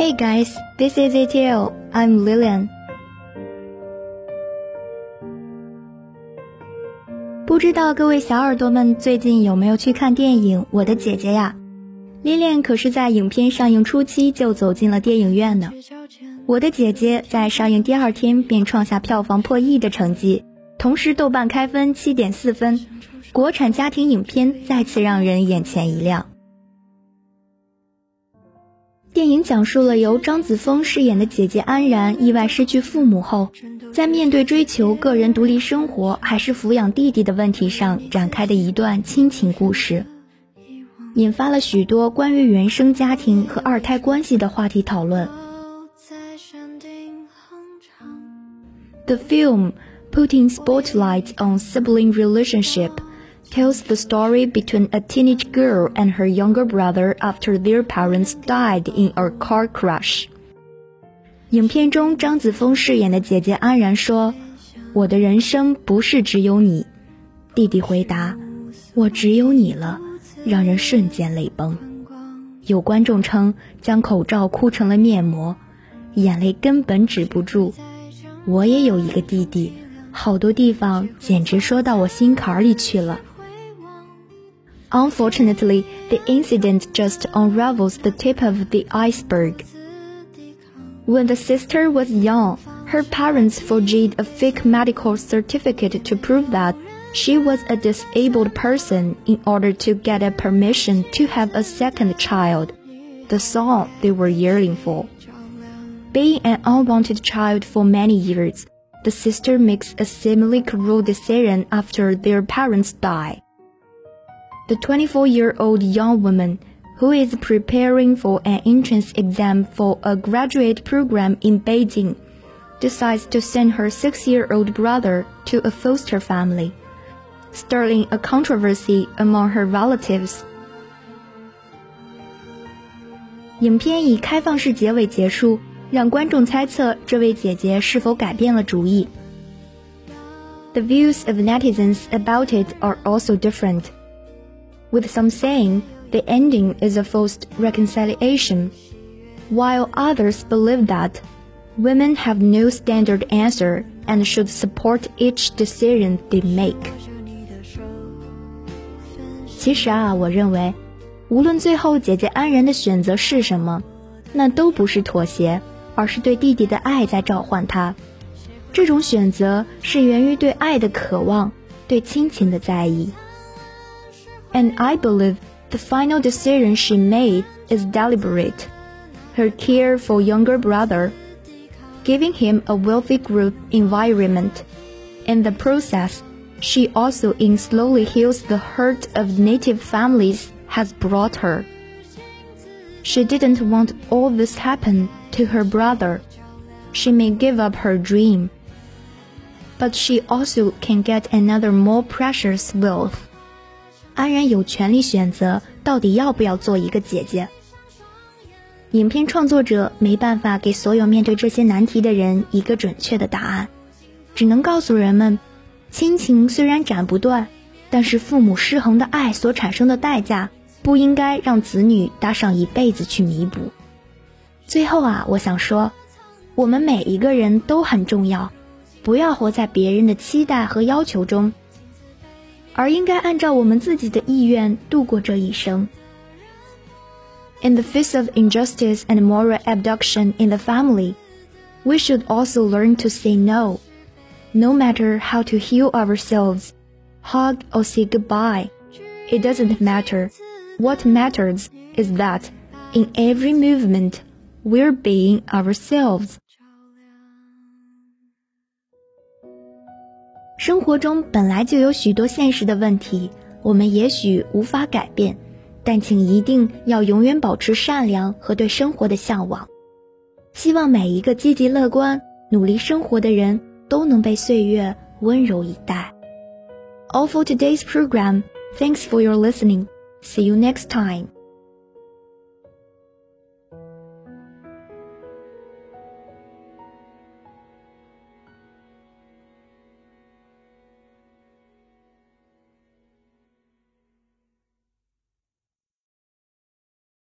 Hey guys, this is ATL. I'm Lilian. 不知道各位小耳朵们最近有没有去看电影《我的姐姐》呀？Lilian 可是在影片上映初期就走进了电影院呢。《我的姐姐》在上映第二天便创下票房破亿的成绩，同时豆瓣开分七点四分，国产家庭影片再次让人眼前一亮。电影讲述了由张子枫饰演的姐姐安然意外失去父母后，在面对追求个人独立生活还是抚养弟弟的问题上展开的一段亲情故事，引发了许多关于原生家庭和二胎关系的话题讨论。The film, putting spotlight on sibling relationship. Tells the story between a teenage girl and her younger brother after their parents died in a car crash. 影片中，张子枫饰演的姐姐安然说：“我的人生不是只有你。”弟弟回答：“我只有你了。”让人瞬间泪崩。有观众称，将口罩哭成了面膜，眼泪根本止不住。我也有一个弟弟，好多地方简直说到我心坎里去了。Unfortunately, the incident just unravels the tip of the iceberg. When the sister was young, her parents forged a fake medical certificate to prove that she was a disabled person in order to get a permission to have a second child, the son they were yearning for. Being an unwanted child for many years, the sister makes a seemingly cruel decision after their parents die the 24 year old young woman who is preparing for an entrance exam for a graduate program in Beijing decides to send her six year old brother to a foster family, stirring a controversy among her relatives. 影片以开放式结尾结束，让观众猜测这位姐姐是否改变了主意。The views of netizens about it are also different with some saying the ending is a forced reconciliation, while others believe that women have no standard answer and should support each decision they make. 其实啊，我认为，无论最后姐姐安然的选择是什么，那都不是妥协，而是对弟弟的爱在召唤他。这种选择是源于对爱的渴望，对亲情的在意。 And I believe the final decision she made is deliberate. Her care for younger brother, giving him a wealthy group environment. In the process, she also in slowly heals the hurt of native families has brought her. She didn't want all this happen to her brother. She may give up her dream, but she also can get another more precious wealth. 安然有权利选择到底要不要做一个姐姐。影片创作者没办法给所有面对这些难题的人一个准确的答案，只能告诉人们，亲情虽然斩不断，但是父母失衡的爱所产生的代价，不应该让子女搭上一辈子去弥补。最后啊，我想说，我们每一个人都很重要，不要活在别人的期待和要求中。而应该按照我们自己的意愿度过这一生。In the face of injustice and moral abduction in the family, we should also learn to say no. No matter how to heal ourselves, hug or say goodbye, it doesn't matter. What matters is that in every movement, we're being ourselves. 生活中本来就有许多现实的问题，我们也许无法改变，但请一定要永远保持善良和对生活的向往。希望每一个积极乐观、努力生活的人都能被岁月温柔以待。All for today's program. Thanks for your listening. See you next time.